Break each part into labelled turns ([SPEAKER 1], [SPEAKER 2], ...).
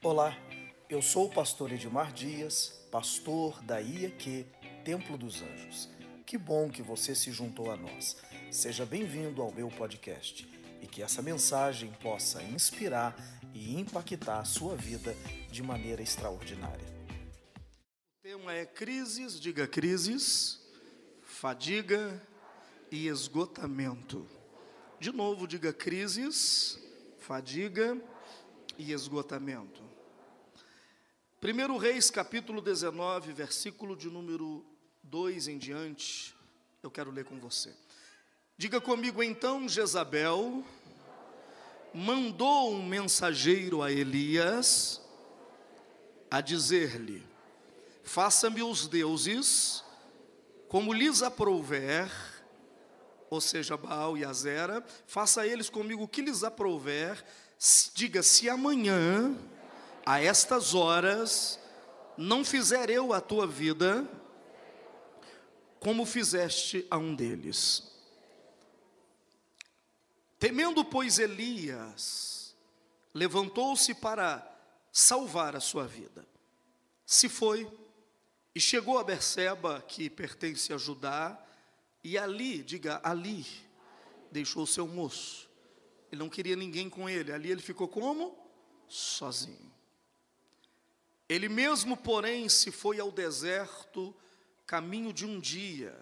[SPEAKER 1] Olá, eu sou o pastor Edmar Dias, pastor da IEQ Templo dos Anjos. Que bom que você se juntou a nós. Seja bem-vindo ao meu podcast e que essa mensagem possa inspirar e impactar a sua vida de maneira extraordinária.
[SPEAKER 2] O tema é crises, diga crises, fadiga e esgotamento. De novo, diga crises, fadiga e esgotamento. 1 Reis, capítulo 19, versículo de número 2 em diante, eu quero ler com você. Diga comigo, então Jezabel mandou um mensageiro a Elias a dizer-lhe: Faça-me os deuses como lhes aprouver, ou seja, Baal e Azera, faça eles comigo o que lhes aprouver, diga: se amanhã a estas horas não fizer eu a tua vida, como fizeste a um deles. Temendo, pois, Elias, levantou-se para salvar a sua vida. Se foi e chegou a Berseba, que pertence a Judá, e ali, diga ali, deixou seu moço. Ele não queria ninguém com ele. Ali ele ficou como? Sozinho. Ele mesmo, porém, se foi ao deserto, caminho de um dia,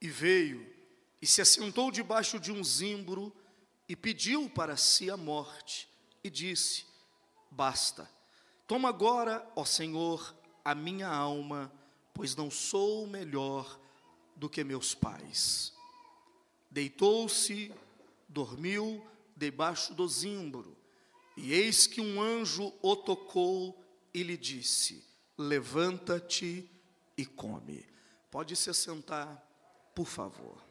[SPEAKER 2] e veio, e se assentou debaixo de um zimbro, e pediu para si a morte, e disse: Basta, toma agora, ó Senhor, a minha alma, pois não sou melhor do que meus pais. Deitou-se, dormiu debaixo do zimbro, e eis que um anjo o tocou e lhe disse: Levanta-te e come. Pode se sentar, por favor.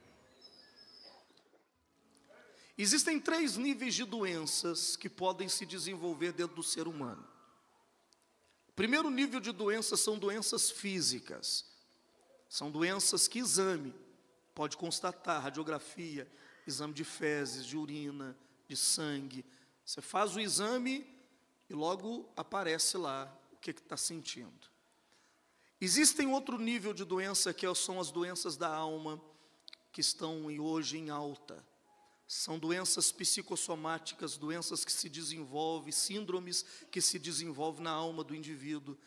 [SPEAKER 2] Existem três níveis de doenças que podem se desenvolver dentro do ser humano. O primeiro nível de doenças são doenças físicas. São doenças que exame pode constatar, radiografia, exame de fezes, de urina, de sangue. Você faz o exame e logo aparece lá o que está sentindo. Existem outro nível de doença que são as doenças da alma, que estão hoje em alta. São doenças psicossomáticas, doenças que se desenvolvem, síndromes que se desenvolvem na alma do indivíduo.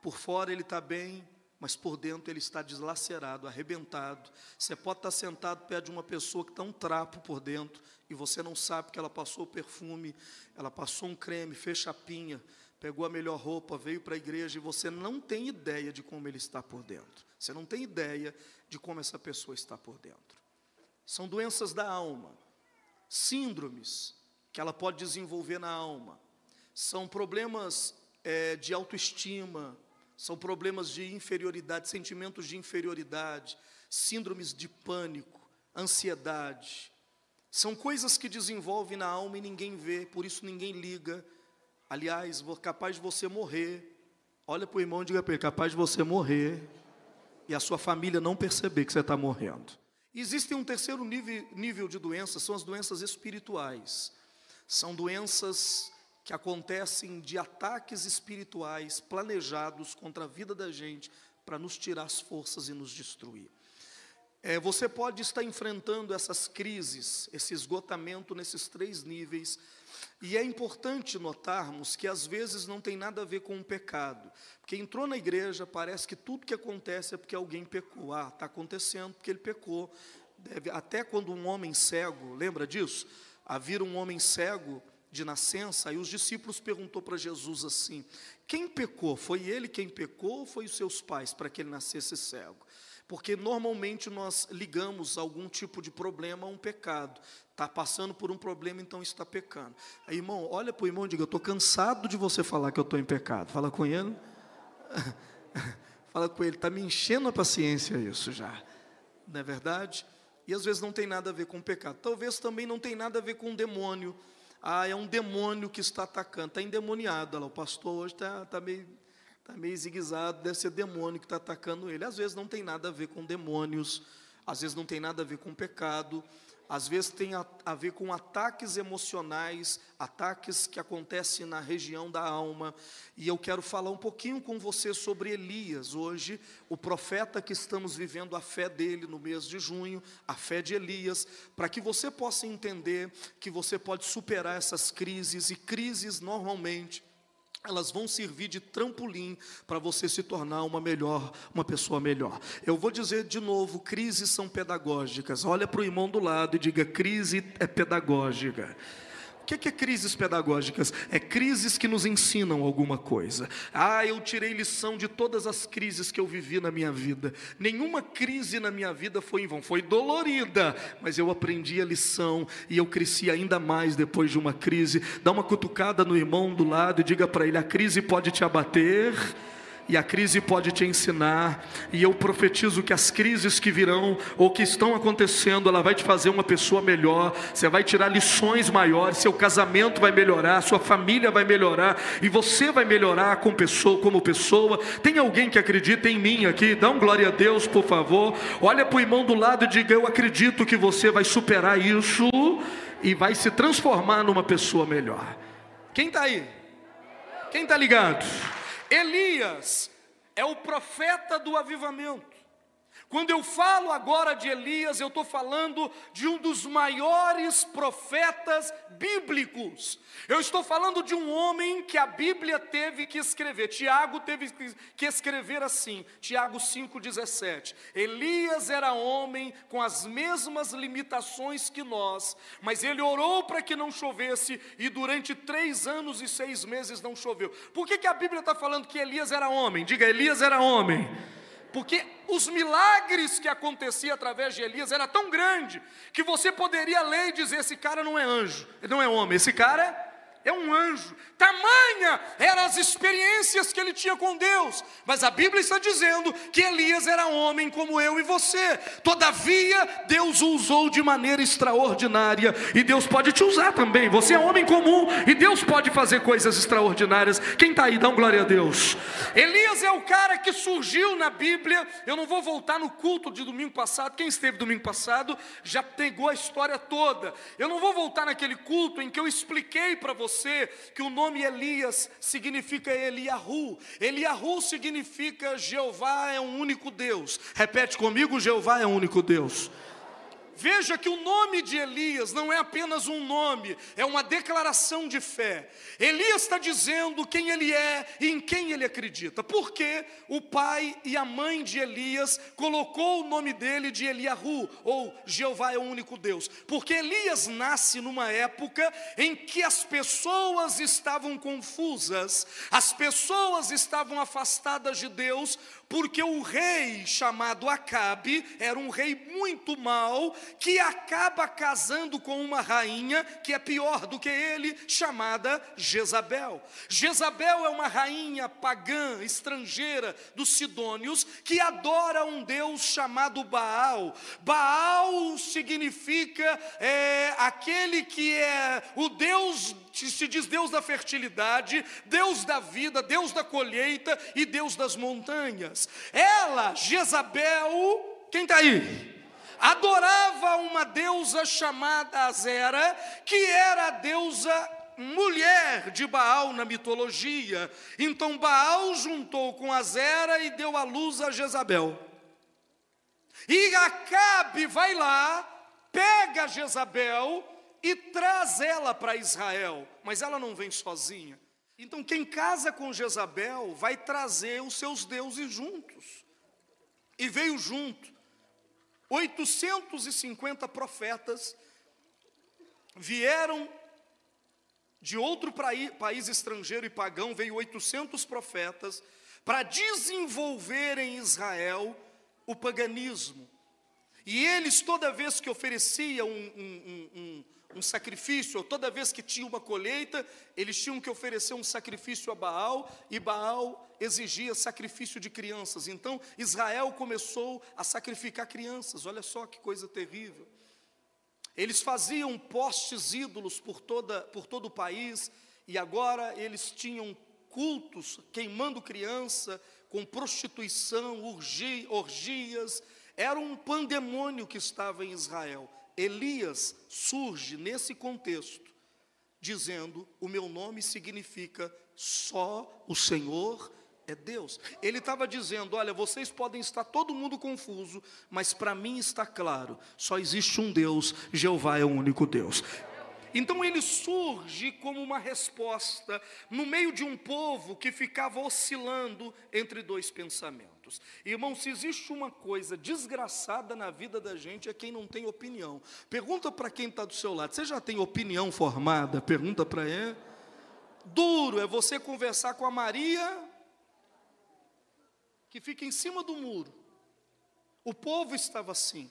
[SPEAKER 2] Por fora ele está bem, mas por dentro ele está deslacerado, arrebentado. Você pode estar sentado perto de uma pessoa que está um trapo por dentro e você não sabe que ela passou perfume, ela passou um creme, fez chapinha, pegou a melhor roupa, veio para a igreja e você não tem ideia de como ele está por dentro. Você não tem ideia de como essa pessoa está por dentro. São doenças da alma, síndromes que ela pode desenvolver na alma, são problemas é, de autoestima, são problemas de inferioridade, sentimentos de inferioridade, síndromes de pânico, ansiedade. São coisas que desenvolvem na alma e ninguém vê, por isso ninguém liga. Aliás, capaz de você morrer. Olha para o irmão e diga para ele: capaz de você morrer e a sua família não perceber que você está morrendo. Existe um terceiro nível, nível de doenças, são as doenças espirituais. São doenças que acontecem de ataques espirituais planejados contra a vida da gente para nos tirar as forças e nos destruir. É, você pode estar enfrentando essas crises, esse esgotamento nesses três níveis, e é importante notarmos que às vezes não tem nada a ver com o pecado, porque entrou na igreja, parece que tudo que acontece é porque alguém pecou. Ah, está acontecendo porque ele pecou. Deve, até quando um homem cego, lembra disso? Havia um homem cego de nascença, aí os discípulos perguntou para Jesus assim: quem pecou? Foi ele quem pecou ou foi os seus pais para que ele nascesse cego? Porque normalmente nós ligamos algum tipo de problema a um pecado. Está passando por um problema, então está pecando. Aí, irmão, olha para o irmão e diga: Eu estou cansado de você falar que eu estou em pecado. Fala com ele. Fala com ele, está me enchendo a paciência isso já. Não é verdade? E às vezes não tem nada a ver com pecado. Talvez também não tem nada a ver com o demônio ah, é um demônio que está atacando, está endemoniado. Olha lá, o pastor hoje está, está meio, está meio ziguezado, deve ser demônio que está atacando ele. Às vezes não tem nada a ver com demônios, às vezes não tem nada a ver com pecado, às vezes tem a, a, ver com ataques emocionais, ataques que acontecem na região da alma. E eu quero falar um pouquinho com você sobre Elias hoje, o profeta que estamos vivendo a fé dele no mês de junho, a fé de Elias, para que você possa entender que você pode superar essas crises, e crises normalmente elas vão servir de trampolim para você se tornar uma melhor, uma pessoa melhor. Eu vou dizer de novo, crises são pedagógicas. Olha para o irmão do lado e diga: crise é pedagógica. O que é crises pedagógicas? É crises que nos ensinam alguma coisa. Ah, eu tirei lição de todas as crises que eu vivi na minha vida. Nenhuma crise na minha vida foi em vão, foi dolorida, mas eu aprendi a lição e eu cresci ainda mais depois de uma crise. Dá uma cutucada no irmão do lado e diga para ele: a crise pode te abater e a crise pode te ensinar, e eu profetizo que as crises que virão ou que estão acontecendo, ela vai te fazer uma pessoa melhor, você vai tirar lições maiores, seu casamento vai melhorar, sua família vai melhorar, e você vai melhorar como pessoa, como pessoa. Tem alguém que acredita em mim aqui? Dá um glória a Deus, por favor. Olha para o irmão do lado e diga: Eu acredito que você vai superar isso e vai se transformar numa pessoa melhor. Quem está aí? Quem está ligado? Elias é o profeta do avivamento. Quando eu falo agora de Elias, eu estou falando de um dos maiores profetas bíblicos. Eu estou falando de um homem que a Bíblia teve que escrever. Tiago teve que escrever assim, Tiago 5,17. Elias era homem com as mesmas limitações que nós, mas ele orou para que não chovesse e durante três anos e seis meses não choveu. Por que, que a Bíblia está falando que Elias era homem? Diga, Elias era homem porque os milagres que aconteciam através de Elias era tão grande que você poderia ler e dizer: esse cara não é anjo, ele não é homem, esse cara é um anjo. Tamanha eram as experiências que ele tinha com Deus. Mas a Bíblia está dizendo que Elias era homem como eu e você. Todavia, Deus o usou de maneira extraordinária. E Deus pode te usar também. Você é homem comum e Deus pode fazer coisas extraordinárias. Quem está aí, dá um glória a Deus. Elias é o cara que surgiu na Bíblia. Eu não vou voltar no culto de domingo passado. Quem esteve domingo passado já pegou a história toda. Eu não vou voltar naquele culto em que eu expliquei para você você que o nome Elias significa Eliahu. Eliahu significa Jeová é um único Deus. Repete comigo: Jeová é um único Deus. Veja que o nome de Elias não é apenas um nome, é uma declaração de fé. Elias está dizendo quem ele é e em quem ele acredita. Porque o pai e a mãe de Elias colocou o nome dele de Eliahu, ou Jeová é o único Deus. Porque Elias nasce numa época em que as pessoas estavam confusas, as pessoas estavam afastadas de Deus, porque o rei chamado Acabe era um rei muito mau, que acaba casando com uma rainha que é pior do que ele, chamada Jezabel. Jezabel é uma rainha pagã, estrangeira dos Sidônios, que adora um deus chamado Baal. Baal significa é, aquele que é o deus se diz Deus da fertilidade, Deus da vida, Deus da colheita e Deus das montanhas. Ela, Jezabel, quem está aí? Adorava uma deusa chamada Azera, que era a deusa mulher de Baal na mitologia. Então Baal juntou com Azera e deu à luz a Jezabel. E Acabe vai lá, pega Jezabel e traz ela para Israel, mas ela não vem sozinha. Então, quem casa com Jezabel vai trazer os seus deuses juntos. E veio junto 850 profetas vieram de outro país estrangeiro e pagão, veio 800 profetas para desenvolver em Israel o paganismo. E eles, toda vez que ofereciam um, um, um, um sacrifício, ou toda vez que tinha uma colheita, eles tinham que oferecer um sacrifício a Baal, e Baal exigia sacrifício de crianças. Então Israel começou a sacrificar crianças, olha só que coisa terrível. Eles faziam postes ídolos por, toda, por todo o país, e agora eles tinham cultos queimando criança, com prostituição, orgias, era um pandemônio que estava em Israel. Elias surge nesse contexto, dizendo: O meu nome significa só o Senhor é Deus. Ele estava dizendo: Olha, vocês podem estar todo mundo confuso, mas para mim está claro: só existe um Deus, Jeová é o único Deus. Então ele surge como uma resposta no meio de um povo que ficava oscilando entre dois pensamentos. Irmão, se existe uma coisa desgraçada na vida da gente é quem não tem opinião. Pergunta para quem está do seu lado: você já tem opinião formada? Pergunta para ele. Duro é você conversar com a Maria que fica em cima do muro. O povo estava assim.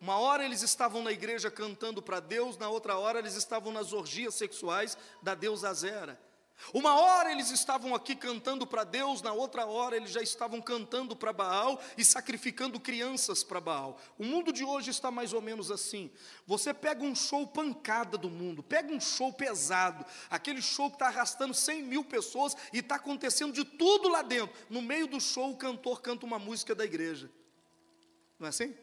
[SPEAKER 2] Uma hora eles estavam na igreja cantando para Deus, na outra hora eles estavam nas orgias sexuais da deusa Zera. Uma hora eles estavam aqui cantando para Deus, na outra hora eles já estavam cantando para Baal e sacrificando crianças para Baal. O mundo de hoje está mais ou menos assim. Você pega um show pancada do mundo, pega um show pesado, aquele show que está arrastando 100 mil pessoas e está acontecendo de tudo lá dentro. No meio do show, o cantor canta uma música da igreja. Não é assim?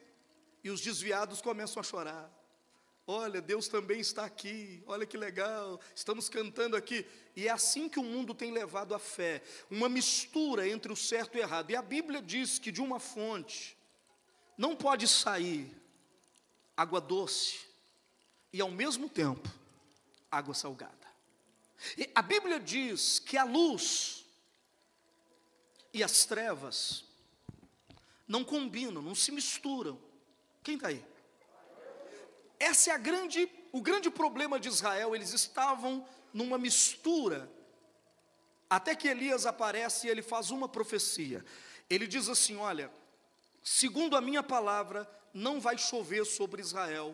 [SPEAKER 2] E os desviados começam a chorar. Olha, Deus também está aqui, olha que legal, estamos cantando aqui. E é assim que o mundo tem levado a fé, uma mistura entre o certo e o errado. E a Bíblia diz que de uma fonte não pode sair água doce e ao mesmo tempo água salgada. E a Bíblia diz que a luz e as trevas não combinam, não se misturam. Quem está aí? Essa é a grande, o grande problema de Israel, eles estavam numa mistura. Até que Elias aparece e ele faz uma profecia. Ele diz assim: Olha, segundo a minha palavra, não vai chover sobre Israel,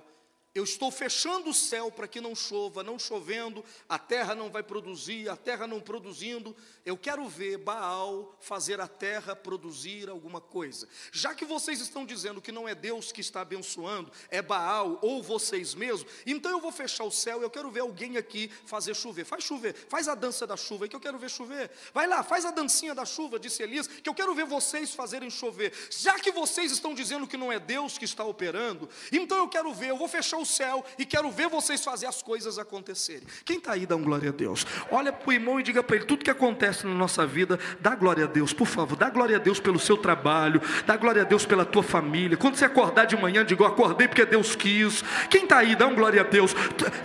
[SPEAKER 2] eu estou fechando o céu para que não chova, não chovendo, a terra não vai produzir, a terra não produzindo. Eu quero ver Baal fazer a terra produzir alguma coisa. Já que vocês estão dizendo que não é Deus que está abençoando, é Baal ou vocês mesmos, então eu vou fechar o céu. Eu quero ver alguém aqui fazer chover. Faz chover, faz a dança da chuva que eu quero ver chover. Vai lá, faz a dancinha da chuva, disse Elias, que eu quero ver vocês fazerem chover. Já que vocês estão dizendo que não é Deus que está operando, então eu quero ver, eu vou fechar o céu e quero ver vocês fazer as coisas acontecerem. Quem está aí, dá um glória a Deus. Olha para o irmão e diga para ele: tudo que acontece na nossa vida, dá glória a Deus, por favor, dá glória a Deus pelo seu trabalho, dá glória a Deus pela tua família. Quando você acordar de manhã, diga: acordei porque Deus quis. Quem está aí, dá um glória a Deus.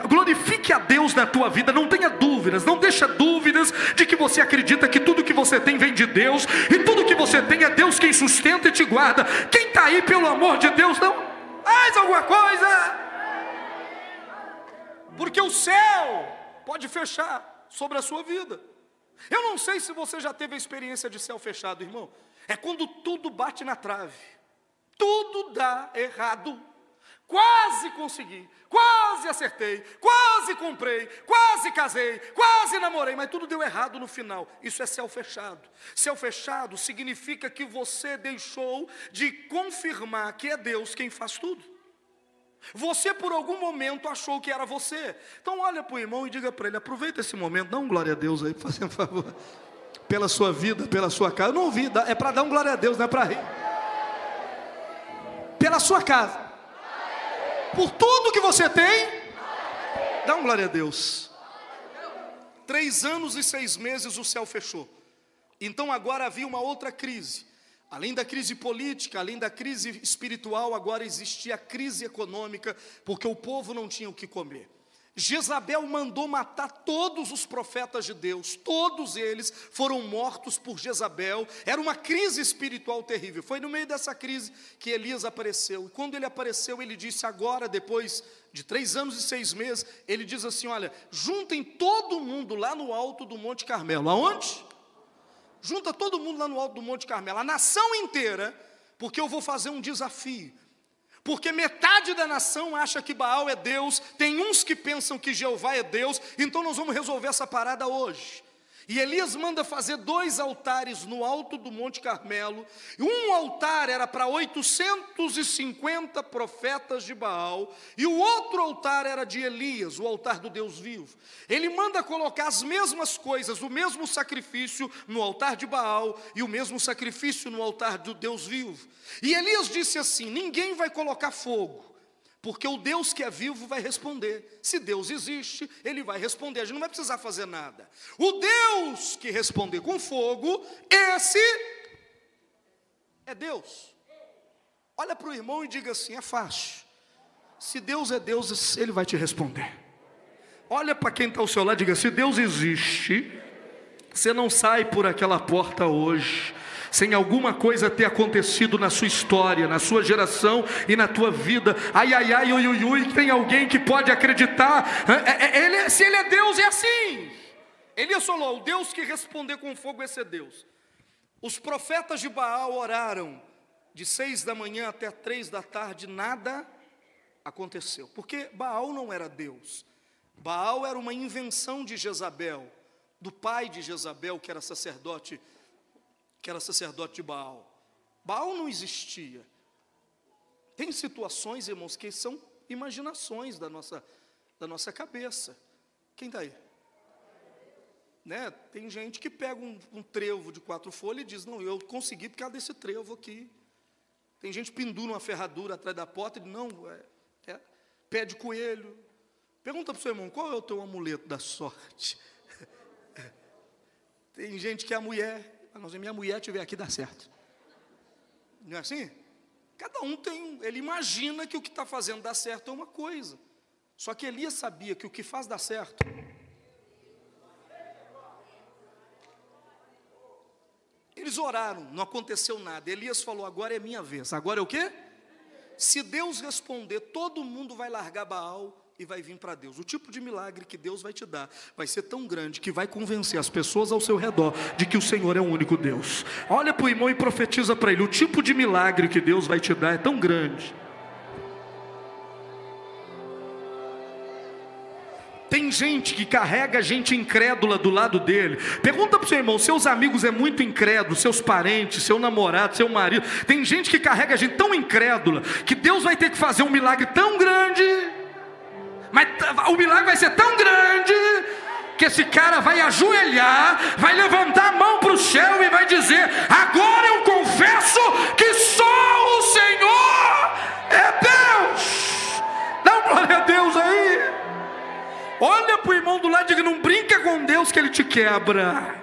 [SPEAKER 2] Glorifique a Deus na tua vida, não tenha dúvidas, não deixa dúvidas de que você acredita que tudo que você tem vem de Deus e tudo que você tem é Deus quem sustenta e te guarda. Quem está aí, pelo amor de Deus, não? Mais alguma coisa? Porque o céu pode fechar sobre a sua vida. Eu não sei se você já teve a experiência de céu fechado, irmão. É quando tudo bate na trave, tudo dá errado. Quase consegui, quase acertei, quase comprei, quase casei, quase namorei, mas tudo deu errado no final. Isso é céu fechado. Céu fechado significa que você deixou de confirmar que é Deus quem faz tudo. Você por algum momento achou que era você. Então olha para o irmão e diga para ele: aproveita esse momento, dá um glória a Deus aí, fazendo favor. Pela sua vida, pela sua casa. Eu não ouvi, é para dar um glória a Deus, não é para rir. Pela sua casa. Por tudo que você tem, dá um glória a Deus. Três anos e seis meses o céu fechou. Então agora havia uma outra crise. Além da crise política, além da crise espiritual, agora existia a crise econômica, porque o povo não tinha o que comer. Jezabel mandou matar todos os profetas de Deus, todos eles foram mortos por Jezabel. Era uma crise espiritual terrível. Foi no meio dessa crise que Elias apareceu. E quando ele apareceu, ele disse: agora, depois de três anos e seis meses, ele diz assim: Olha, juntem todo mundo lá no alto do Monte Carmelo. Aonde? Junta todo mundo lá no alto do Monte Carmelo, a nação inteira, porque eu vou fazer um desafio. Porque metade da nação acha que Baal é Deus, tem uns que pensam que Jeová é Deus, então nós vamos resolver essa parada hoje. E Elias manda fazer dois altares no alto do Monte Carmelo. Um altar era para 850 profetas de Baal, e o outro altar era de Elias, o altar do Deus vivo. Ele manda colocar as mesmas coisas, o mesmo sacrifício no altar de Baal e o mesmo sacrifício no altar do Deus vivo. E Elias disse assim: Ninguém vai colocar fogo Porque o Deus que é vivo vai responder. Se Deus existe, ele vai responder. A gente não vai precisar fazer nada. O Deus que responder com fogo, esse é Deus. Olha para o irmão e diga assim: é fácil. Se Deus é Deus, ele vai te responder. Olha para quem está ao seu lado e diga: se Deus existe, você não sai por aquela porta hoje sem alguma coisa ter acontecido na sua história, na sua geração e na tua vida. Ai, ai, ai, ui, ui, ui, tem alguém que pode acreditar. É, é, ele, se ele é Deus, é assim. Elias falou: o Deus que responder com fogo, esse é Deus. Os profetas de Baal oraram de seis da manhã até três da tarde, nada aconteceu, porque Baal não era Deus. Baal era uma invenção de Jezabel, do pai de Jezabel, que era sacerdote que era sacerdote de Baal. Baal não existia. Tem situações, irmãos, que são imaginações da nossa, da nossa cabeça. Quem está aí? Né? Tem gente que pega um, um, trevo de quatro folhas e diz: Não, eu consegui por causa desse trevo aqui. Tem gente que pendura uma ferradura atrás da porta e diz: Não, é, é pé de coelho. Pergunta para o seu irmão: Qual é o teu amuleto da sorte? Tem gente que é a mulher mas se minha mulher estiver aqui, dá certo. Não é assim? Cada um tem, ele imagina que o que está fazendo dar certo é uma coisa. Só que Elias sabia que o que faz dar certo Eles oraram, não aconteceu nada. Elias falou: agora é minha vez. Agora é o quê? Se Deus responder, todo mundo vai largar Baal e vai vir para Deus. O tipo de milagre que Deus vai te dar vai ser tão grande que vai convencer as pessoas ao seu redor de que o Senhor é o único Deus. Olha para o irmão e profetiza para ele: o tipo de milagre que Deus vai te dar é tão grande. Tem gente que carrega gente incrédula do lado dele. Pergunta para o seu irmão: seus amigos é muito incrédulo, seus parentes, seu namorado, seu marido. Tem gente que carrega gente tão incrédula que Deus vai ter que fazer um milagre tão grande mas o milagre vai ser tão grande que esse cara vai ajoelhar, vai levantar a mão para o céu e vai dizer: Agora eu confesso que só o Senhor é Deus. Dá um glória a Deus aí. Olha para o irmão do lado e diga: Não brinca com Deus que ele te quebra.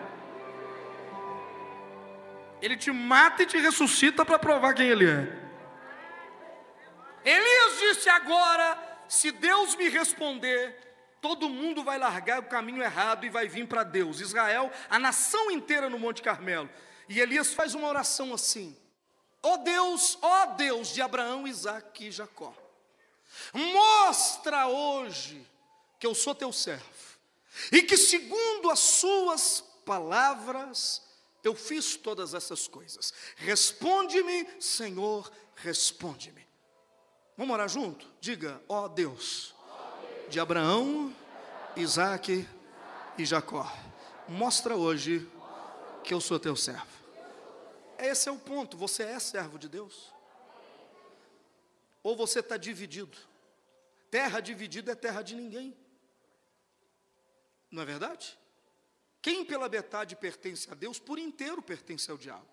[SPEAKER 2] Ele te mata e te ressuscita para provar quem ele é. Elias disse agora se Deus me responder, todo mundo vai largar o caminho errado e vai vir para Deus. Israel, a nação inteira no Monte Carmelo. E Elias faz uma oração assim: Ó oh Deus, ó oh Deus de Abraão, Isaac e Jacó, mostra hoje que eu sou teu servo, e que segundo as suas palavras eu fiz todas essas coisas. Responde-me, Senhor, responde-me. Vamos orar junto? Diga, ó Deus, de Abraão, Isaac e Jacó, mostra hoje que eu sou teu servo. Esse é o ponto, você é servo de Deus? Ou você está dividido? Terra dividida é terra de ninguém. Não é verdade? Quem pela metade pertence a Deus, por inteiro pertence ao diabo.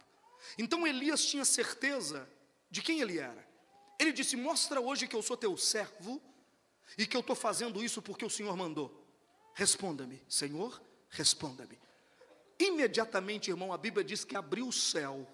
[SPEAKER 2] Então Elias tinha certeza de quem ele era. Ele disse: Mostra hoje que eu sou teu servo e que eu estou fazendo isso porque o Senhor mandou. Responda-me, Senhor, responda-me. Imediatamente, irmão, a Bíblia diz que abriu o céu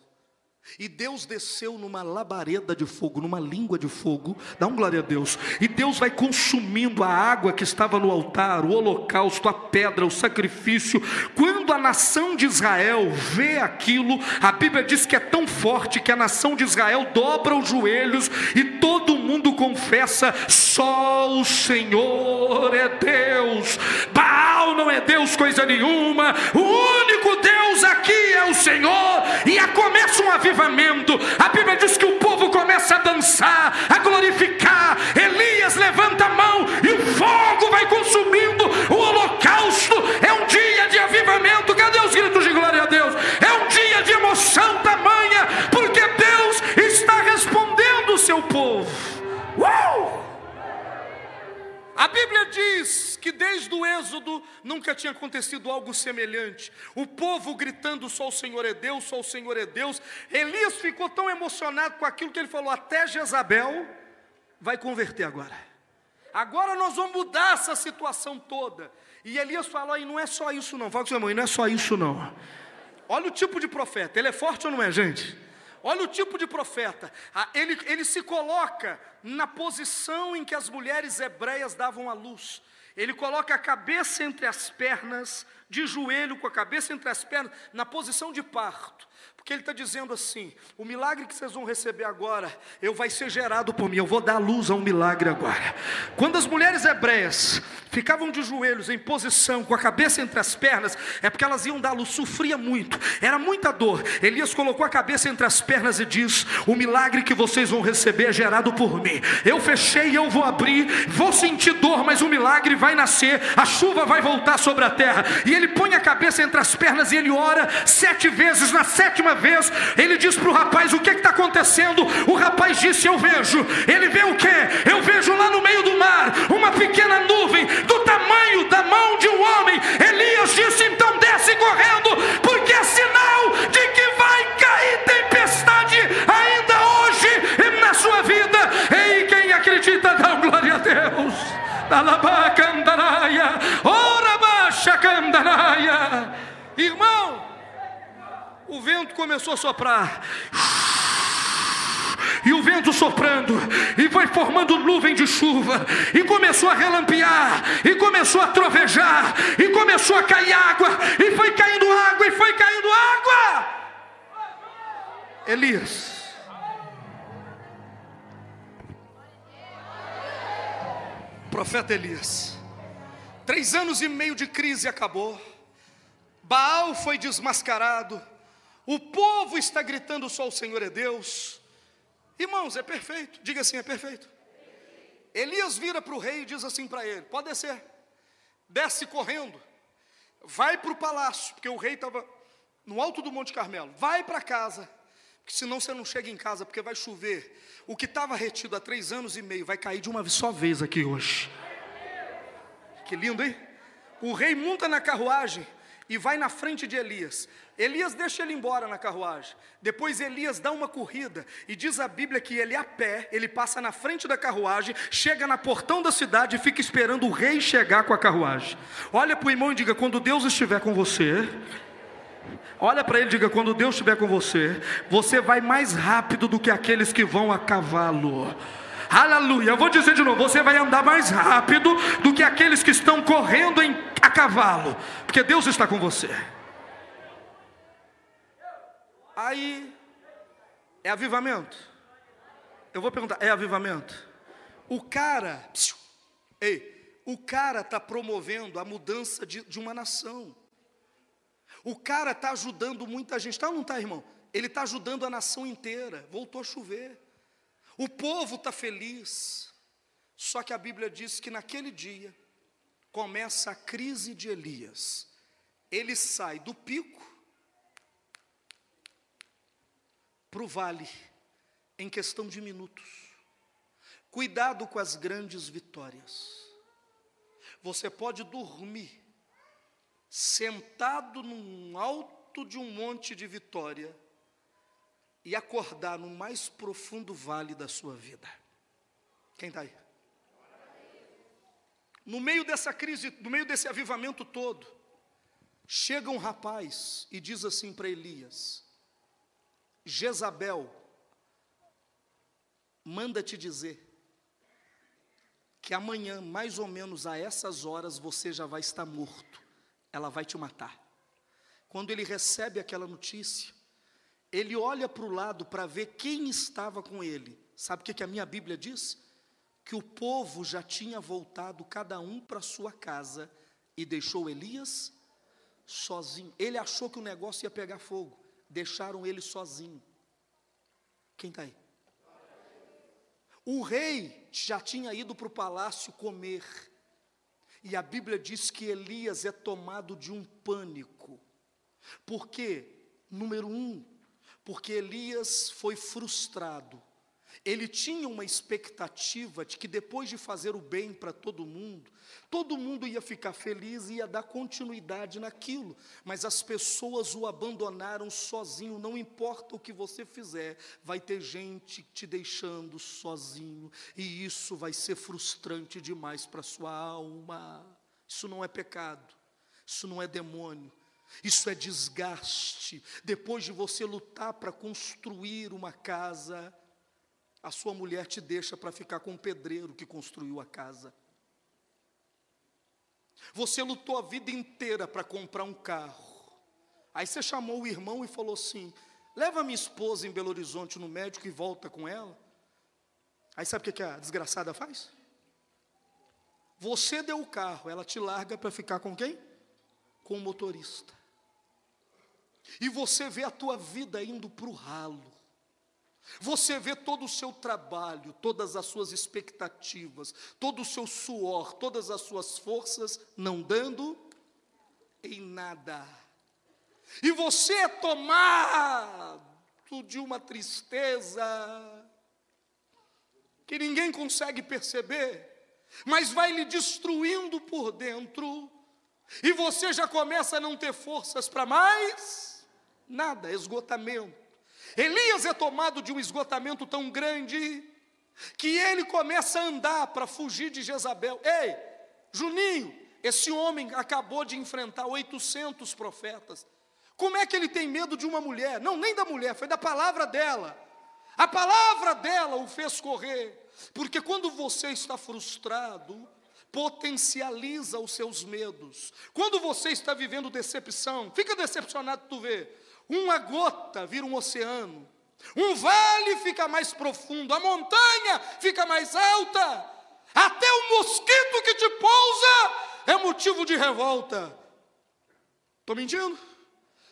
[SPEAKER 2] e Deus desceu numa labareda de fogo, numa língua de fogo, dá um glória a Deus. E Deus vai consumindo a água que estava no altar, o holocausto, a pedra, o sacrifício. Quando a nação de Israel vê aquilo, a Bíblia diz que é tão forte que a nação de Israel dobra os joelhos e todo mundo confessa: só o Senhor é Deus. Baal não é Deus coisa nenhuma. O único Deus aqui é o Senhor. E começa um avivamento. A Bíblia diz que o povo começa a dançar, a glorificar. Elias levanta a mão e o fogo vai consumindo o holocausto. É um dia de avivamento. Cadê os gritos de glória a Deus? É um dia de emoção tamanha, porque Deus está respondendo o seu povo. Uau! A Bíblia diz que desde o Êxodo nunca tinha acontecido algo semelhante. O povo gritando: só o Senhor é Deus, só o Senhor é Deus. Elias ficou tão emocionado com aquilo que ele falou: até Jezabel vai converter agora. Agora nós vamos mudar essa situação toda. E Elias falou, e não é só isso não. Fala com seu irmão, e não é só isso não. Olha o tipo de profeta, ele é forte ou não é, gente? Olha o tipo de profeta. Ah, ele, ele se coloca na posição em que as mulheres hebreias davam a luz. Ele coloca a cabeça entre as pernas, de joelho com a cabeça entre as pernas, na posição de parto. Porque ele está dizendo assim: o milagre que vocês vão receber agora, eu vai ser gerado por mim, eu vou dar luz a um milagre agora. Quando as mulheres hebreias ficavam de joelhos em posição, com a cabeça entre as pernas, é porque elas iam dar luz, sofria muito, era muita dor. Elias colocou a cabeça entre as pernas e diz: O milagre que vocês vão receber é gerado por mim. Eu fechei e eu vou abrir, vou sentir dor, mas o milagre vai nascer, a chuva vai voltar sobre a terra. E ele põe a cabeça entre as pernas e ele ora sete vezes, na sétima vez, ele diz para o rapaz: O que está acontecendo? O rapaz disse: Eu vejo. Ele vê o que? Eu vejo lá no meio do mar uma pequena nuvem do tamanho da mão de um homem. Elias disse: Então desce correndo, porque é sinal de que vai cair tempestade ainda hoje na sua vida. Ei, quem acredita, dá glória a Deus. Irmão, o vento começou a soprar. E o vento soprando, e foi formando nuvem de chuva, e começou a relampear, e começou a trovejar, e começou a cair água, e foi caindo água, e foi caindo água. Elias, profeta Elias, três anos e meio de crise acabou, Baal foi desmascarado, o povo está gritando só o Senhor é Deus. Irmãos, é perfeito. Diga assim, é perfeito. Elias vira para o rei e diz assim para ele: Pode descer, desce correndo, vai para o palácio, porque o rei estava no alto do Monte Carmelo. Vai para casa, porque senão você não chega em casa, porque vai chover. O que estava retido há três anos e meio vai cair de uma só vez aqui hoje. Que lindo, hein? O rei monta na carruagem e vai na frente de Elias. Elias deixa ele embora na carruagem. Depois Elias dá uma corrida e diz a Bíblia que ele a pé, ele passa na frente da carruagem, chega na portão da cidade e fica esperando o rei chegar com a carruagem. Olha para o irmão e diga: quando Deus estiver com você, Olha para ele e diga: quando Deus estiver com você, você vai mais rápido do que aqueles que vão a cavalo. Aleluia. Eu vou dizer de novo: você vai andar mais rápido do que aqueles que estão correndo em, a cavalo, porque Deus está com você. Aí, é avivamento? Eu vou perguntar: é avivamento? O cara, psiu, ei, o cara está promovendo a mudança de, de uma nação. O cara está ajudando muita gente, está ou não está, irmão? Ele está ajudando a nação inteira. Voltou a chover. O povo está feliz. Só que a Bíblia diz que naquele dia começa a crise de Elias. Ele sai do pico para o vale em questão de minutos. Cuidado com as grandes vitórias. Você pode dormir sentado num alto de um monte de vitória e acordar no mais profundo vale da sua vida. Quem está aí? No meio dessa crise, no meio desse avivamento todo, chega um rapaz e diz assim para Elias: Jezabel manda te dizer que amanhã, mais ou menos a essas horas, você já vai estar morto, ela vai te matar. Quando ele recebe aquela notícia, ele olha para o lado para ver quem estava com ele. Sabe o que, que a minha Bíblia diz? Que o povo já tinha voltado cada um para sua casa e deixou Elias sozinho. Ele achou que o negócio ia pegar fogo, deixaram ele sozinho. Quem está aí? O rei já tinha ido para o palácio comer, e a Bíblia diz que Elias é tomado de um pânico, porque, número um, porque Elias foi frustrado. Ele tinha uma expectativa de que depois de fazer o bem para todo mundo, todo mundo ia ficar feliz e ia dar continuidade naquilo, mas as pessoas o abandonaram sozinho. Não importa o que você fizer, vai ter gente te deixando sozinho, e isso vai ser frustrante demais para sua alma. Isso não é pecado, isso não é demônio, isso é desgaste. Depois de você lutar para construir uma casa, a sua mulher te deixa para ficar com o pedreiro que construiu a casa. Você lutou a vida inteira para comprar um carro. Aí você chamou o irmão e falou assim: leva minha esposa em Belo Horizonte no médico e volta com ela. Aí sabe o que a desgraçada faz? Você deu o carro, ela te larga para ficar com quem? Com o motorista. E você vê a tua vida indo para o ralo. Você vê todo o seu trabalho, todas as suas expectativas, todo o seu suor, todas as suas forças não dando em nada. E você é tomado de uma tristeza que ninguém consegue perceber, mas vai lhe destruindo por dentro, e você já começa a não ter forças para mais nada, esgotamento. Elias é tomado de um esgotamento tão grande que ele começa a andar para fugir de Jezabel. Ei, Juninho, esse homem acabou de enfrentar 800 profetas. Como é que ele tem medo de uma mulher? Não, nem da mulher, foi da palavra dela. A palavra dela o fez correr. Porque quando você está frustrado, potencializa os seus medos. Quando você está vivendo decepção, fica decepcionado, tu vê. Uma gota vira um oceano, um vale fica mais profundo, a montanha fica mais alta, até o mosquito que te pousa é motivo de revolta. Estou mentindo?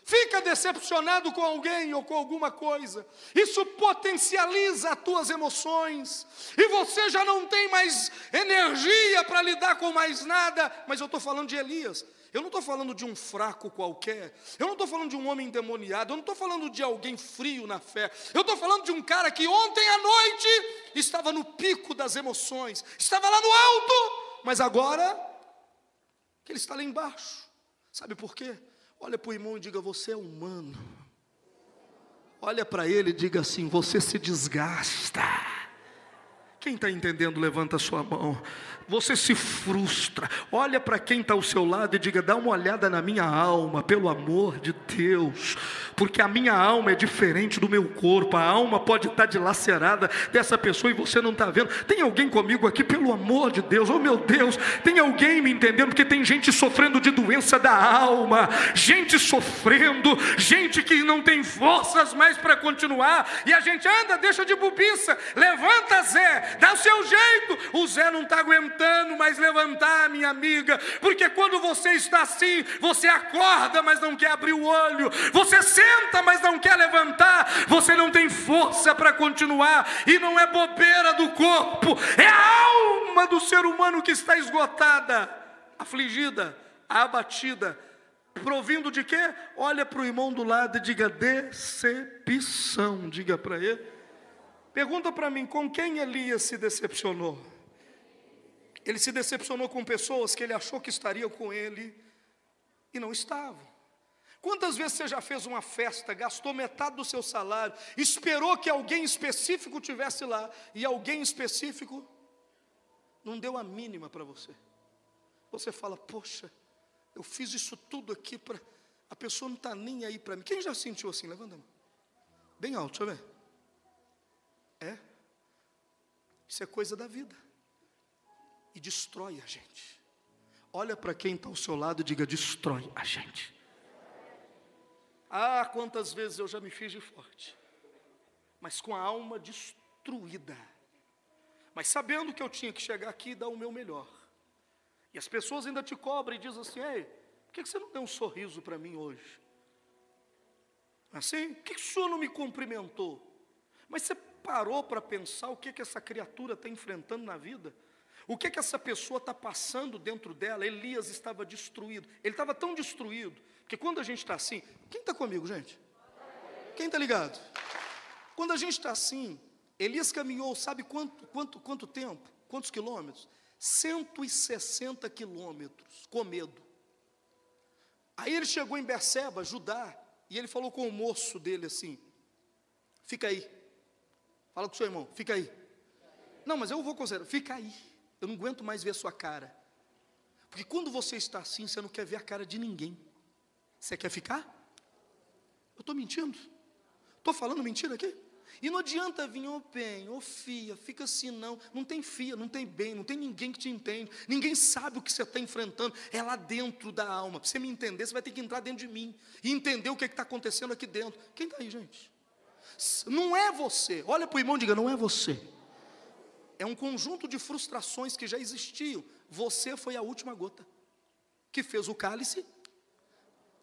[SPEAKER 2] Fica decepcionado com alguém ou com alguma coisa, isso potencializa as tuas emoções, e você já não tem mais energia para lidar com mais nada. Mas eu estou falando de Elias, eu não estou falando de um fraco qualquer, eu não estou falando de um homem endemoniado, eu não estou falando de alguém frio na fé, eu estou falando de um cara que ontem à noite estava no pico das emoções, estava lá no alto, mas agora que ele está lá embaixo. Sabe por quê? Olha para o irmão e diga: Você é humano. Olha para ele e diga assim: Você se desgasta. Quem está entendendo, levanta a sua mão. Você se frustra. Olha para quem está ao seu lado e diga: dá uma olhada na minha alma, pelo amor de Deus, porque a minha alma é diferente do meu corpo. A alma pode estar tá dilacerada dessa pessoa e você não está vendo. Tem alguém comigo aqui, pelo amor de Deus? Oh meu Deus, tem alguém me entendendo? Porque tem gente sofrendo de doença da alma, gente sofrendo, gente que não tem forças mais para continuar, e a gente anda, deixa de bobiça, levanta Zé, dá o seu jeito. O Zé não está aguentando mais levantar, minha amiga, porque quando você está assim, você acorda, mas não quer abrir o olho, você senta, mas não quer levantar, você não tem força para continuar, e não é bobeira do corpo, é a alma do ser humano que está esgotada, afligida, abatida, provindo de quê? Olha para o irmão do lado e diga decepção, diga para ele. Pergunta para mim, com quem Elias se decepcionou? Ele se decepcionou com pessoas que ele achou que estariam com ele e não estavam. Quantas vezes você já fez uma festa, gastou metade do seu salário, esperou que alguém específico tivesse lá e alguém específico não deu a mínima para você? Você fala, poxa, eu fiz isso tudo aqui para. A pessoa não está nem aí para mim. Quem já sentiu assim? Levanta a mão. Bem alto, deixa eu ver. É. Isso é coisa da vida. E destrói a gente. Olha para quem está ao seu lado e diga: destrói a gente. Ah, quantas vezes eu já me fiz de forte, mas com a alma destruída, mas sabendo que eu tinha que chegar aqui e dar o meu melhor. E as pessoas ainda te cobram e dizem assim: ei, por que você não deu um sorriso para mim hoje? Assim? Por que o senhor não me cumprimentou? Mas você parou para pensar o que, que essa criatura está enfrentando na vida? O que, que essa pessoa está passando dentro dela? Elias estava destruído. Ele estava tão destruído, que quando a gente está assim, quem está comigo, gente? Quem está ligado? Quando a gente está assim, Elias caminhou, sabe quanto, quanto, quanto tempo? Quantos quilômetros? 160 quilômetros, com medo. Aí ele chegou em Berseba, Judá, e ele falou com o moço dele assim: Fica aí. Fala com o seu irmão, fica aí. Não, mas eu vou considerar, fica aí. Eu não aguento mais ver a sua cara. Porque quando você está assim, você não quer ver a cara de ninguém. Você quer ficar? Eu estou mentindo? Estou falando mentira aqui? E não adianta vir, ô oh, bem, ô oh, fia, fica assim não. Não tem fia, não tem bem, não tem ninguém que te entende. Ninguém sabe o que você está enfrentando. É lá dentro da alma. Para você me entender, você vai ter que entrar dentro de mim e entender o que é está acontecendo aqui dentro. Quem está aí, gente? Não é você. Olha para o irmão e diga: não é você. É um conjunto de frustrações que já existiam. Você foi a última gota que fez o cálice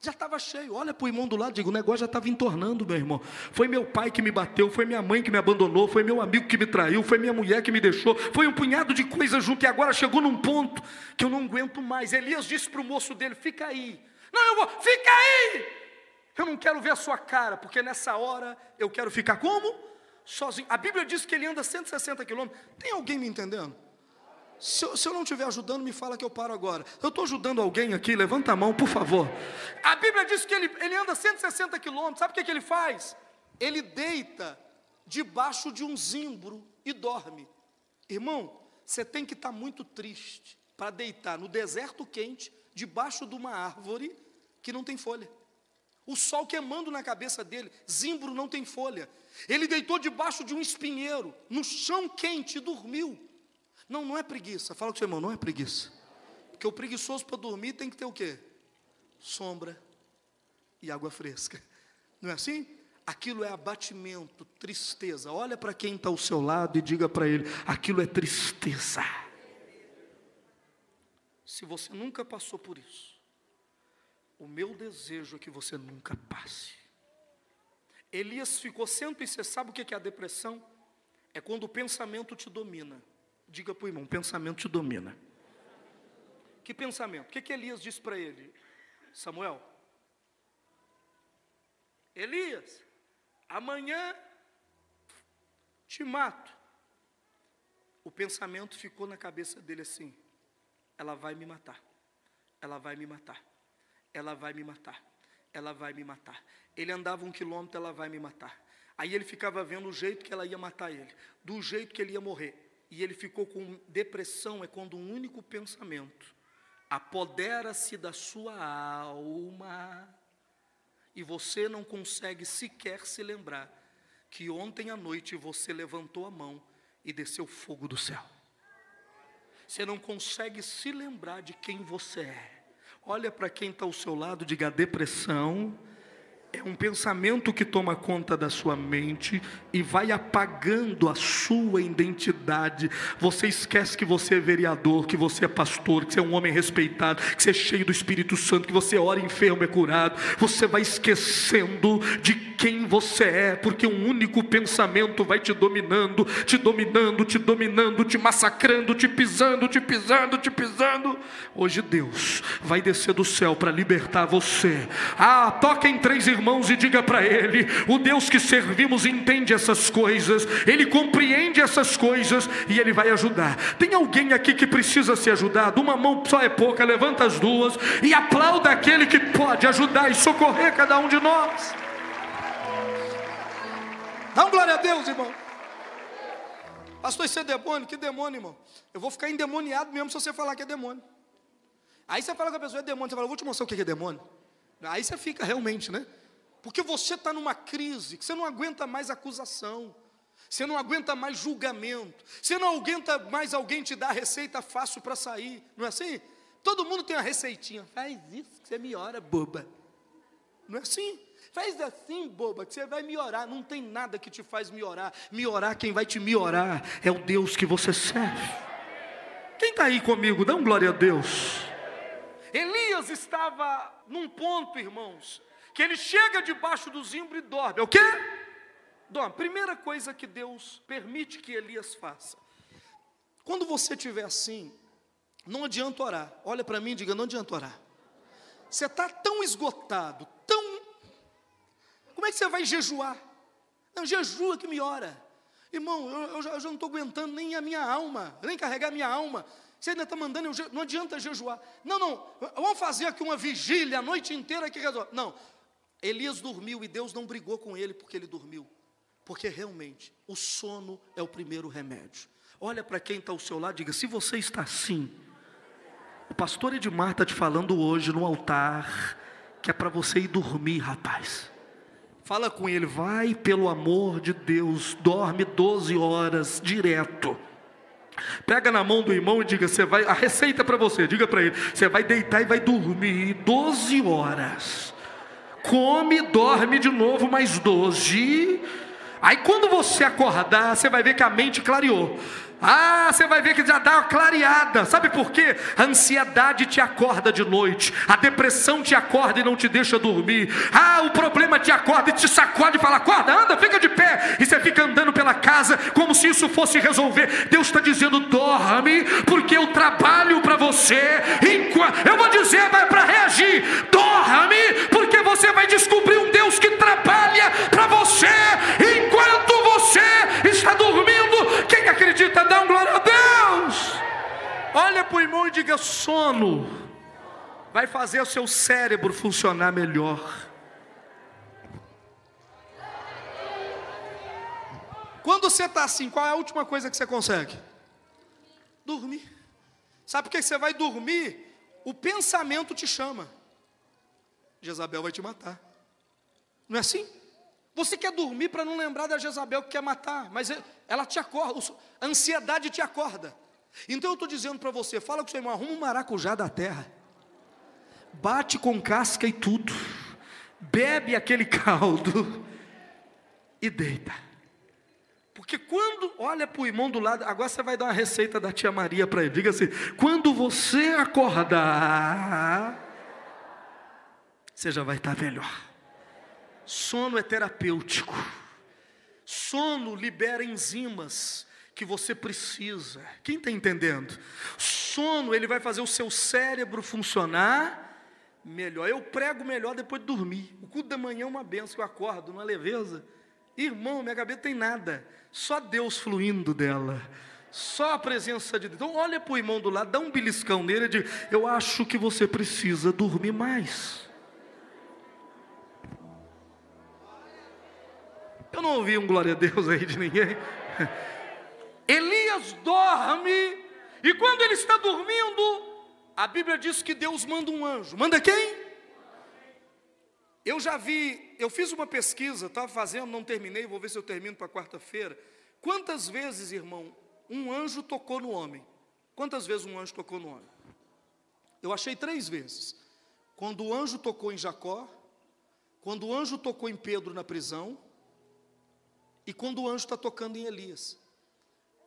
[SPEAKER 2] já estava cheio. Olha para o irmão do lado, digo, o negócio já estava entornando, meu irmão. Foi meu pai que me bateu, foi minha mãe que me abandonou, foi meu amigo que me traiu, foi minha mulher que me deixou, foi um punhado de coisas junto e agora chegou num ponto que eu não aguento mais. Elias disse para o moço dele: fica aí. Não, eu vou, fica aí. Eu não quero ver a sua cara, porque nessa hora eu quero ficar como? Sozinho. A Bíblia diz que ele anda 160 quilômetros. Tem alguém me entendendo? Se eu, se eu não estiver ajudando, me fala que eu paro agora. Eu estou ajudando alguém aqui, levanta a mão, por favor. A Bíblia diz que ele, ele anda 160 quilômetros, sabe o que, que ele faz? Ele deita debaixo de um zimbro e dorme. Irmão, você tem que estar tá muito triste para deitar no deserto quente, debaixo de uma árvore que não tem folha. O sol queimando na cabeça dele, zimbro não tem folha. Ele deitou debaixo de um espinheiro, no chão quente, e dormiu. Não, não é preguiça. Fala com seu irmão, não é preguiça. Porque o preguiçoso para dormir tem que ter o quê? Sombra e água fresca. Não é assim? Aquilo é abatimento, tristeza. Olha para quem está ao seu lado e diga para ele: aquilo é tristeza. Se você nunca passou por isso, o meu desejo é que você nunca passe. Elias ficou sempre, você sabe o que é a depressão? É quando o pensamento te domina. Diga para o irmão: pensamento te domina. Que pensamento? O que, que Elias disse para ele? Samuel, Elias, amanhã te mato. O pensamento ficou na cabeça dele assim: ela vai me matar, ela vai me matar, ela vai me matar, ela vai me matar. Ele andava um quilômetro, ela vai me matar. Aí ele ficava vendo o jeito que ela ia matar ele, do jeito que ele ia morrer e ele ficou com depressão, é quando um único pensamento apodera-se da sua alma e você não consegue sequer se lembrar que ontem à noite você levantou a mão e desceu fogo do céu. Você não consegue se lembrar de quem você é. Olha para quem está ao seu lado, diga depressão é um pensamento que toma conta da sua mente e vai apagando a sua identidade. Você esquece que você é vereador, que você é pastor, que você é um homem respeitado, que você é cheio do Espírito Santo, que você ora enfermo é curado. Você vai esquecendo de quem você é, porque um único pensamento vai te dominando, te dominando, te dominando, te massacrando, te pisando, te pisando, te pisando. Hoje Deus vai descer do céu para libertar você. Ah, toca em três irmãos irmãos e diga para ele: o Deus que servimos entende essas coisas, ele compreende essas coisas e ele vai ajudar. Tem alguém aqui que precisa ser ajudado? Uma mão só é pouca, levanta as duas e aplauda aquele que pode ajudar e socorrer cada um de nós. Dá um glória a Deus, irmão. Pastor, isso é demônio? Que demônio, irmão? Eu vou ficar endemoniado mesmo se você falar que é demônio. Aí você fala que a pessoa é demônio, você fala, vou te mostrar o que é demônio. Aí você fica realmente, né? Porque você está numa crise, que você não aguenta mais acusação, você não aguenta mais julgamento, você não aguenta mais alguém te dar receita fácil para sair, não é assim? Todo mundo tem uma receitinha, faz isso que você melhora, boba. Não é assim? Faz assim, boba, que você vai melhorar. Não tem nada que te faz melhorar. Melhorar, quem vai te melhorar é o Deus que você serve. Quem está aí comigo? Dá um glória a Deus. Elias estava num ponto, irmãos, que ele chega debaixo do zimbro e dorme. É o quê? Dorme. Primeira coisa que Deus permite que Elias faça. Quando você estiver assim, não adianta orar. Olha para mim e diga: não adianta orar. Você está tão esgotado, tão. Como é que você vai jejuar? Não, jejua que me ora. Irmão, eu, eu, já, eu já, não estou aguentando nem a minha alma, nem carregar a minha alma. Você ainda está mandando, eu, não adianta jejuar. Não, não, vamos fazer aqui uma vigília a noite inteira que resolve. Não, Elias dormiu e Deus não brigou com ele porque ele dormiu. Porque realmente o sono é o primeiro remédio. Olha para quem está ao seu lado e diga: se você está assim, o pastor Edmar está te falando hoje no altar que é para você ir dormir, rapaz. Fala com ele, vai pelo amor de Deus, dorme 12 horas direto. Pega na mão do irmão e diga: você vai, a receita para você, diga para ele: você vai deitar e vai dormir 12 horas. Come, dorme de novo mais 12. Aí quando você acordar, você vai ver que a mente clareou. Ah, você vai ver que já dá uma clareada. Sabe por quê? A ansiedade te acorda de noite, a depressão te acorda e não te deixa dormir. Ah, o problema te acorda e te sacode e fala: acorda, anda, fica de pé. E você fica andando pela casa como se isso fosse resolver. Deus está dizendo: dorme, porque eu trabalho para você. Eu vou dizer para reagir: dorme, porque você vai descobrir um Deus que trabalha para você enquanto acredita dá um glória a Deus. Olha para o irmão e diga: sono vai fazer o seu cérebro funcionar melhor. Quando você está assim, qual é a última coisa que você consegue? Dormir. Sabe por que você vai dormir? O pensamento te chama. Jezabel vai te matar. Não é assim? Você quer dormir para não lembrar da Jezabel que quer matar, mas ela te acorda, a ansiedade te acorda. Então eu estou dizendo para você: fala com seu irmão, arruma um maracujá da terra, bate com casca e tudo, bebe aquele caldo e deita. Porque quando, olha para o irmão do lado, agora você vai dar uma receita da tia Maria para ele, diga assim: quando você acordar, você já vai estar melhor. Sono é terapêutico. Sono libera enzimas que você precisa. Quem está entendendo? Sono, ele vai fazer o seu cérebro funcionar melhor. Eu prego melhor depois de dormir. O culto da manhã é uma benção, eu acordo, uma leveza. Irmão, minha cabeça tem nada. Só Deus fluindo dela. Só a presença de Deus. Então olha para o irmão do lado, dá um beliscão nele e diz, eu acho que você precisa dormir mais. Eu não ouvi um glória a Deus aí de ninguém. Elias dorme, e quando ele está dormindo, a Bíblia diz que Deus manda um anjo. Manda quem? Eu já vi, eu fiz uma pesquisa, estava fazendo, não terminei, vou ver se eu termino para quarta-feira. Quantas vezes, irmão, um anjo tocou no homem? Quantas vezes um anjo tocou no homem? Eu achei três vezes. Quando o anjo tocou em Jacó, quando o anjo tocou em Pedro na prisão, e quando o anjo está tocando em Elias.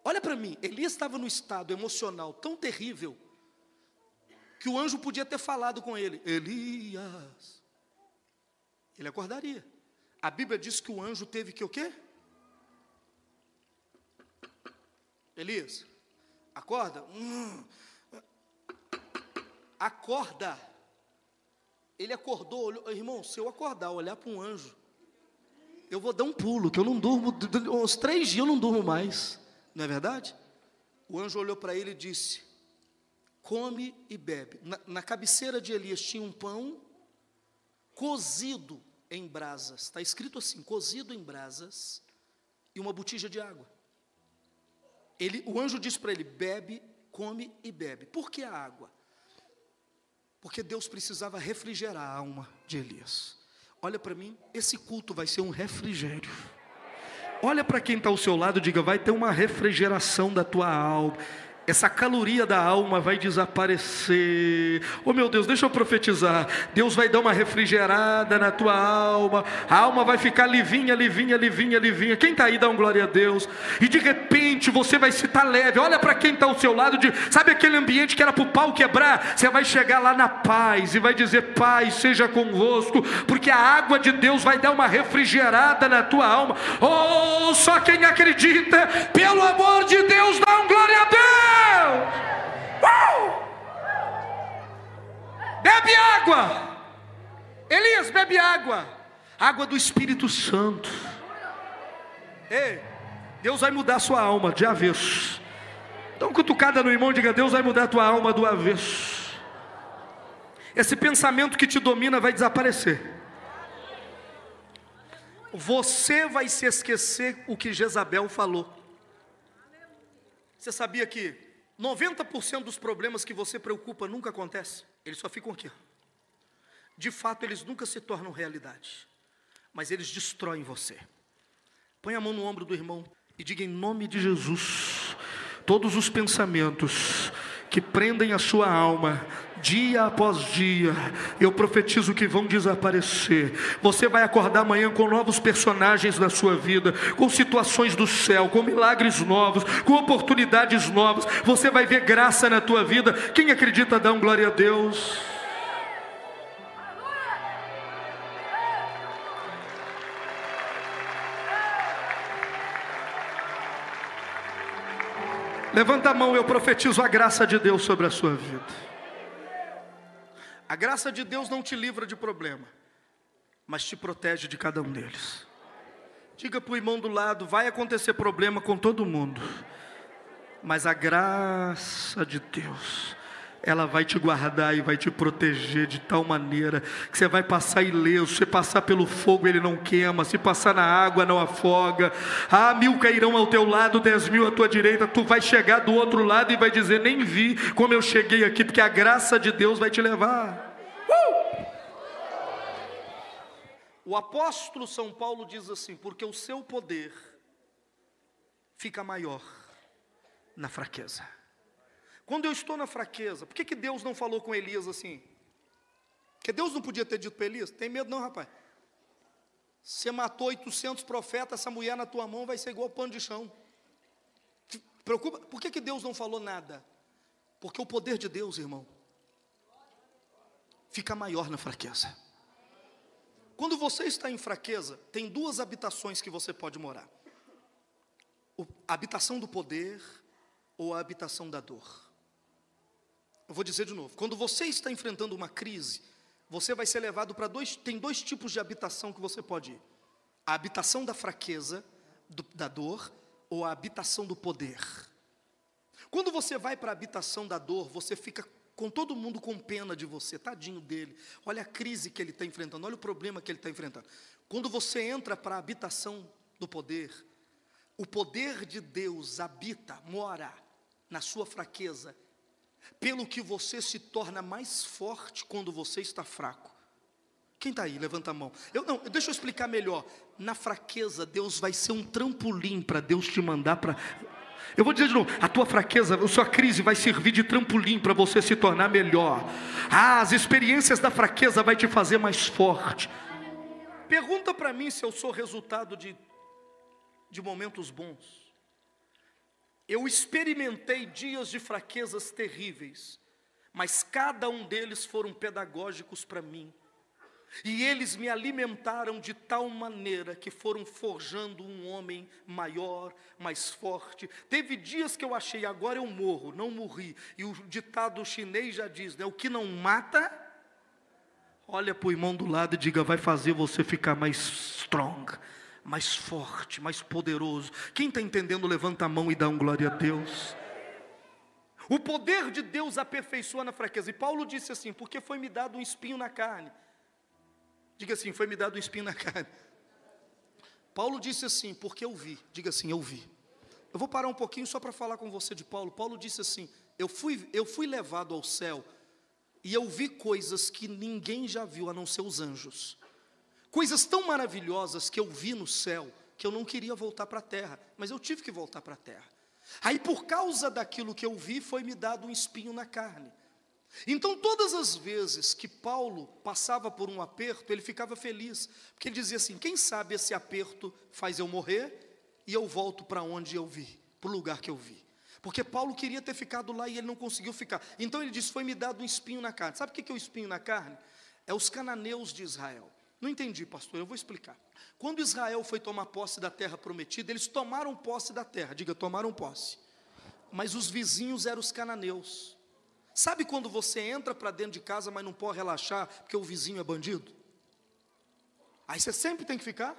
[SPEAKER 2] Olha para mim, Elias estava no estado emocional tão terrível que o anjo podia ter falado com ele: Elias. Ele acordaria. A Bíblia diz que o anjo teve que o quê? Elias, acorda. Hum. Acorda. Ele acordou, olhou, irmão, se eu acordar, olhar para um anjo, eu vou dar um pulo, que eu não durmo, uns três dias eu não durmo mais, não é verdade? O anjo olhou para ele e disse: Come e bebe. Na, na cabeceira de Elias tinha um pão cozido em brasas, está escrito assim: cozido em brasas, e uma botija de água. Ele, o anjo disse para ele: bebe, come e bebe. Por que a água? Porque Deus precisava refrigerar a alma de Elias. Olha para mim, esse culto vai ser um refrigério. Olha para quem está ao seu lado diga: vai ter uma refrigeração da tua alma essa caloria da alma vai desaparecer. Oh meu Deus, deixa eu profetizar. Deus vai dar uma refrigerada na tua alma. A alma vai ficar livinha, livinha, livinha, livinha. Quem está aí, dá um glória a Deus. E de repente você vai se estar leve. Olha para quem está ao seu lado. De, sabe aquele ambiente que era para o pau quebrar? Você vai chegar lá na paz e vai dizer: Paz seja convosco, porque a água de Deus vai dar uma refrigerada na tua alma. Oh, só quem acredita, pelo amor de Deus, dá um glória a Deus. Uh! Bebe água. Elias, bebe água. Água do Espírito Santo. Ei, Deus vai mudar sua alma de avesso. Então, cutucada no irmão, diga: Deus vai mudar tua alma do avesso. Esse pensamento que te domina vai desaparecer. Você vai se esquecer o que Jezabel falou. Você sabia que 90% dos problemas que você preocupa nunca acontecem? Eles só ficam aqui. De fato, eles nunca se tornam realidade, mas eles destroem você. Põe a mão no ombro do irmão e diga em nome de Jesus: todos os pensamentos que prendem a sua alma, dia após dia, eu profetizo que vão desaparecer. Você vai acordar amanhã com novos personagens na sua vida, com situações do céu, com milagres novos, com oportunidades novas. Você vai ver graça na tua vida. Quem acredita, dá um glória a Deus. Levanta a mão, eu profetizo a graça de Deus sobre a sua vida. A graça de Deus não te livra de problema, mas te protege de cada um deles. Diga para o irmão do lado: vai acontecer problema com todo mundo, mas a graça de Deus ela vai te guardar e vai te proteger de tal maneira que você vai passar ileso. Se passar pelo fogo, ele não queima. Se passar na água, não afoga. Ah, mil cairão ao teu lado, dez mil à tua direita. Tu vai chegar do outro lado e vai dizer: Nem vi como eu cheguei aqui, porque a graça de Deus vai te levar. Uh! O apóstolo São Paulo diz assim: Porque o seu poder fica maior na fraqueza. Quando eu estou na fraqueza, por que, que Deus não falou com Elias assim? Porque Deus não podia ter dito para Elias: tem medo não, rapaz. Você matou 800 profetas, essa mulher na tua mão vai ser igual pano de chão. Preocupa, por que, que Deus não falou nada? Porque o poder de Deus, irmão, fica maior na fraqueza. Quando você está em fraqueza, tem duas habitações que você pode morar: a habitação do poder ou a habitação da dor. Eu vou dizer de novo: quando você está enfrentando uma crise, você vai ser levado para dois. Tem dois tipos de habitação que você pode ir: a habitação da fraqueza, do, da dor, ou a habitação do poder. Quando você vai para a habitação da dor, você fica com todo mundo com pena de você, tadinho dele. Olha a crise que ele está enfrentando, olha o problema que ele está enfrentando. Quando você entra para a habitação do poder, o poder de Deus habita, mora na sua fraqueza pelo que você se torna mais forte quando você está fraco. Quem está aí? Levanta a mão. Eu não, deixa eu explicar melhor. Na fraqueza, Deus vai ser um trampolim para Deus te mandar para. Eu vou dizer de novo, a tua fraqueza, a sua crise vai servir de trampolim para você se tornar melhor. Ah, as experiências da fraqueza vai te fazer mais forte. Pergunta para mim se eu sou resultado de, de momentos bons. Eu experimentei dias de fraquezas terríveis, mas cada um deles foram pedagógicos para mim. E eles me alimentaram de tal maneira que foram forjando um homem maior, mais forte. Teve dias que eu achei, agora eu morro, não morri. E o ditado chinês já diz, né? O que não mata, olha para o irmão do lado e diga, vai fazer você ficar mais strong, mais forte, mais poderoso. Quem está entendendo, levanta a mão e dá um glória a Deus. O poder de Deus aperfeiçoa na fraqueza. E Paulo disse assim: porque foi me dado um espinho na carne. Diga assim: foi me dado um espinho na carne. Paulo disse assim: porque eu vi. Diga assim: eu vi. Eu vou parar um pouquinho só para falar com você de Paulo. Paulo disse assim: eu fui, eu fui levado ao céu e eu vi coisas que ninguém já viu a não ser os anjos coisas tão maravilhosas que eu vi no céu, que eu não queria voltar para a terra, mas eu tive que voltar para a terra. Aí, por causa daquilo que eu vi, foi me dado um espinho na carne. Então, todas as vezes que Paulo passava por um aperto, ele ficava feliz, porque ele dizia assim: quem sabe esse aperto faz eu morrer e eu volto para onde eu vi, para o lugar que eu vi. Porque Paulo queria ter ficado lá e ele não conseguiu ficar. Então ele disse: Foi me dado um espinho na carne. Sabe o que é o espinho na carne? É os cananeus de Israel. Não entendi, pastor, eu vou explicar. Quando Israel foi tomar posse da terra prometida, eles tomaram posse da terra, diga, tomaram posse. Mas os vizinhos eram os cananeus. Sabe quando você entra para dentro de casa, mas não pode relaxar porque o vizinho é bandido? Aí você sempre tem que ficar.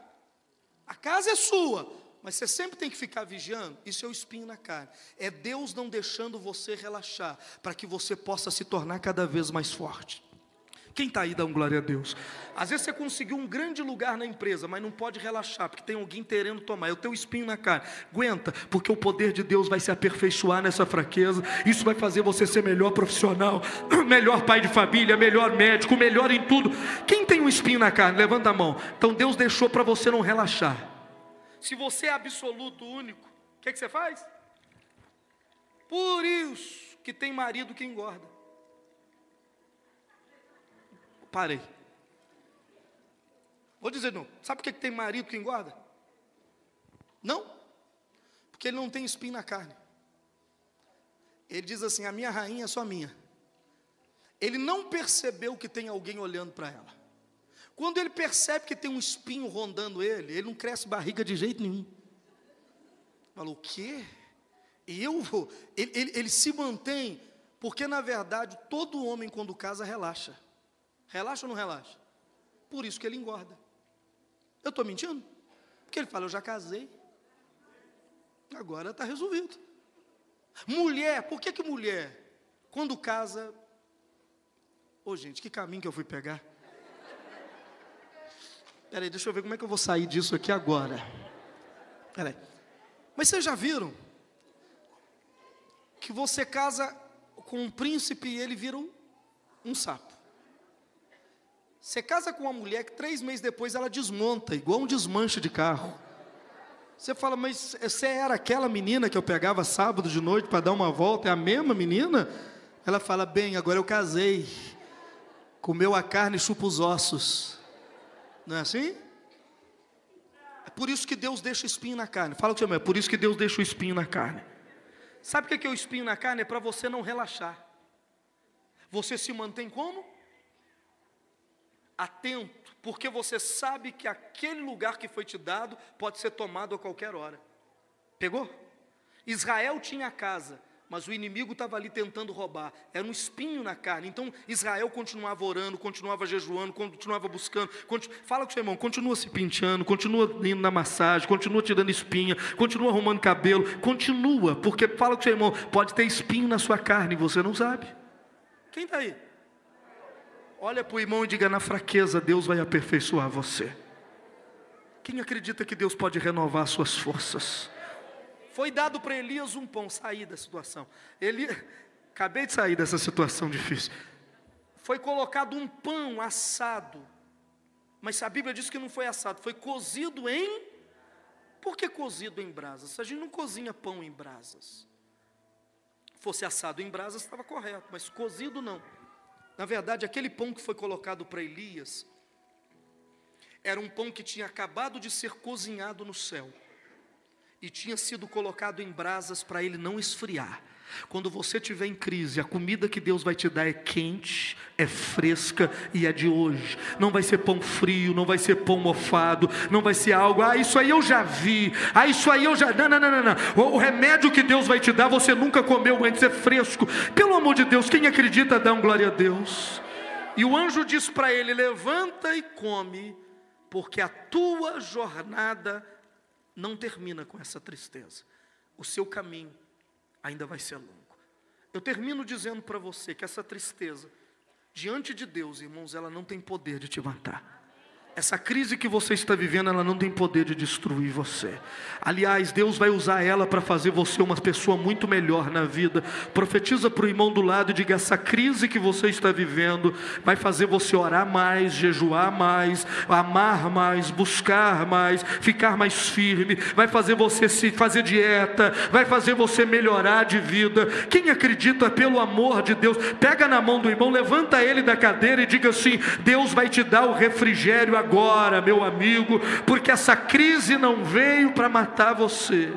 [SPEAKER 2] A casa é sua, mas você sempre tem que ficar vigiando. Isso é o espinho na carne. É Deus não deixando você relaxar, para que você possa se tornar cada vez mais forte. Quem está aí, dá um glória a Deus. Às vezes você conseguiu um grande lugar na empresa, mas não pode relaxar, porque tem alguém querendo tomar. É o teu espinho na cara. Aguenta, porque o poder de Deus vai se aperfeiçoar nessa fraqueza. Isso vai fazer você ser melhor profissional, melhor pai de família, melhor médico, melhor em tudo. Quem tem um espinho na carne? Levanta a mão. Então Deus deixou para você não relaxar. Se você é absoluto, único, o que, é que você faz? Por isso que tem marido que engorda. Parei. Vou dizer não. Sabe por que tem marido que engorda? Não. Porque ele não tem espinho na carne. Ele diz assim: a minha rainha é só minha. Ele não percebeu que tem alguém olhando para ela. Quando ele percebe que tem um espinho rondando ele, ele não cresce barriga de jeito nenhum. Falou, o quê? E eu, ele, ele, ele se mantém, porque na verdade todo homem quando casa relaxa. Relaxa ou não relaxa? Por isso que ele engorda. Eu estou mentindo? Porque ele fala, eu já casei. Agora está resolvido. Mulher, por que que mulher, quando casa... Ô oh, gente, que caminho que eu fui pegar? Peraí, deixa eu ver como é que eu vou sair disso aqui agora. Peraí. Mas vocês já viram que você casa com um príncipe e ele vira um, um sapo? Você casa com uma mulher que três meses depois ela desmonta, igual um desmanche de carro. Você fala, mas você era aquela menina que eu pegava sábado de noite para dar uma volta? É a mesma menina? Ela fala, bem, agora eu casei. Comeu a carne e chupa os ossos. Não é assim? É por isso que Deus deixa o espinho na carne. Fala o que você é por isso que Deus deixa o espinho na carne. Sabe o que é o espinho na carne? É para você não relaxar. Você se mantém como? Atento, porque você sabe que aquele lugar que foi te dado pode ser tomado a qualquer hora. Pegou? Israel tinha casa, mas o inimigo estava ali tentando roubar. Era um espinho na carne. Então Israel continuava orando, continuava jejuando, continuava buscando. Continu... Fala com seu irmão, continua se penteando, continua indo na massagem, continua tirando espinha, continua arrumando cabelo, continua, porque fala com seu irmão, pode ter espinho na sua carne você não sabe. Quem está aí? Olha para o irmão e diga: na fraqueza Deus vai aperfeiçoar você. Quem acredita que Deus pode renovar suas forças? Foi dado para Elias um pão, sair da situação. Ele, acabei de sair dessa situação difícil. Foi colocado um pão assado, mas a Bíblia diz que não foi assado, foi cozido em. Por que cozido em brasas? A gente não cozinha pão em brasas. Fosse assado em brasas estava correto, mas cozido não. Na verdade, aquele pão que foi colocado para Elias era um pão que tinha acabado de ser cozinhado no céu e tinha sido colocado em brasas para ele não esfriar. Quando você estiver em crise, a comida que Deus vai te dar é quente, é fresca e é de hoje. Não vai ser pão frio, não vai ser pão mofado, não vai ser algo, ah, isso aí eu já vi, ah, isso aí eu já. Não, não, não, não, não. O, o remédio que Deus vai te dar, você nunca comeu antes, é fresco. Pelo amor de Deus, quem acredita, dá um glória a Deus. E o anjo diz para ele: levanta e come, porque a tua jornada não termina com essa tristeza. O seu caminho ainda vai ser longo. Eu termino dizendo para você que essa tristeza, diante de Deus, irmãos, ela não tem poder de te matar. Essa crise que você está vivendo, ela não tem poder de destruir você. Aliás, Deus vai usar ela para fazer você uma pessoa muito melhor na vida. Profetiza para o irmão do lado e diga: essa crise que você está vivendo vai fazer você orar mais, jejuar mais, amar mais, buscar mais, ficar mais firme. Vai fazer você se fazer dieta, vai fazer você melhorar de vida. Quem acredita pelo amor de Deus, pega na mão do irmão, levanta ele da cadeira e diga assim: Deus vai te dar o refrigério agora, meu amigo, porque essa crise não veio para matar você.